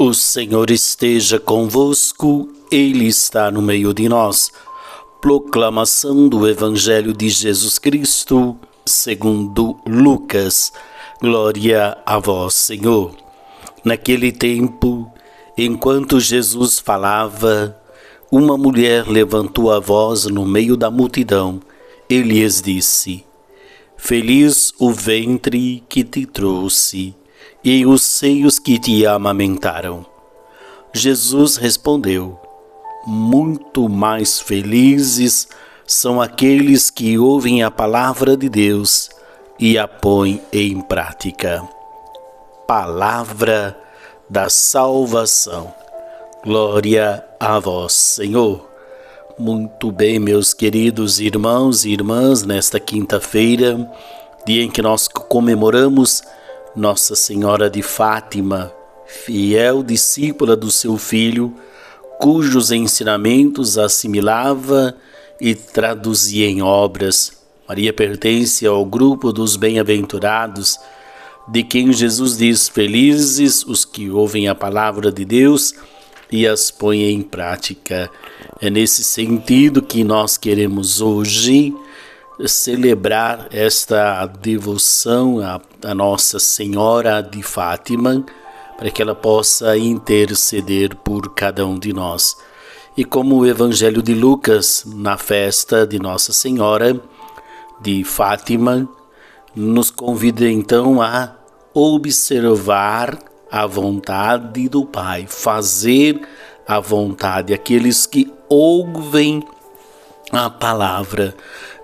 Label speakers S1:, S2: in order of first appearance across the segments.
S1: O Senhor esteja convosco, Ele está no meio de nós. Proclamação do Evangelho de Jesus Cristo, segundo Lucas. Glória a vós, Senhor. Naquele tempo, enquanto Jesus falava, uma mulher levantou a voz no meio da multidão e lhes disse: Feliz o ventre que te trouxe e os seios que te amamentaram. Jesus respondeu: Muito mais felizes são aqueles que ouvem a palavra de Deus e a põem em prática. Palavra da salvação. Glória a vós, Senhor. Muito bem, meus queridos irmãos e irmãs, nesta quinta-feira, dia em que nós comemoramos nossa Senhora de Fátima, fiel discípula do seu filho, cujos ensinamentos assimilava e traduzia em obras. Maria pertence ao grupo dos bem-aventurados, de quem Jesus diz: Felizes os que ouvem a palavra de Deus e as põem em prática. É nesse sentido que nós queremos hoje celebrar esta devoção à, Nossa Senhora de Fátima, para que ela possa interceder por cada um de nós. E como o Evangelho de Lucas, na festa de Nossa Senhora de Fátima, nos convida então a observar a vontade do Pai, fazer a vontade, aqueles que ouvem a palavra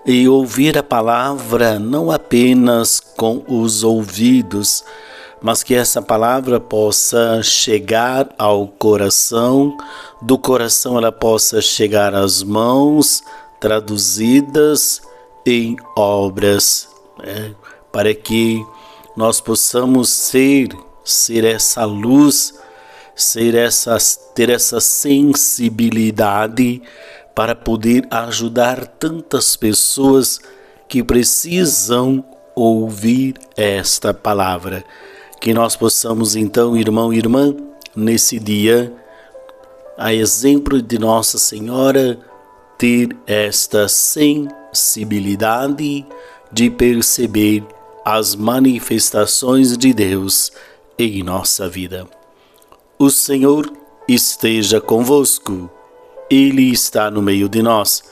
S1: e ouvir a palavra não apenas com os ouvidos, mas que essa palavra possa chegar ao coração, do coração ela possa chegar às mãos, traduzidas em obras, né? para que nós possamos ser, ser essa luz, ser essa, ter essa sensibilidade para poder ajudar tantas pessoas que precisam ouvir esta palavra. Que nós possamos então, irmão e irmã, nesse dia, a exemplo de Nossa Senhora, ter esta sensibilidade de perceber as manifestações de Deus em nossa vida. O Senhor esteja convosco. Ele está no meio de nós.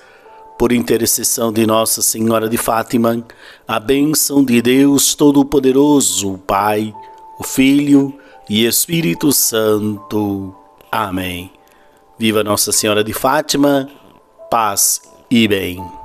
S1: Por intercessão de Nossa Senhora de Fátima, a bênção de Deus Todo-Poderoso, o Pai, o Filho e Espírito Santo. Amém. Viva Nossa Senhora de Fátima, paz e bem.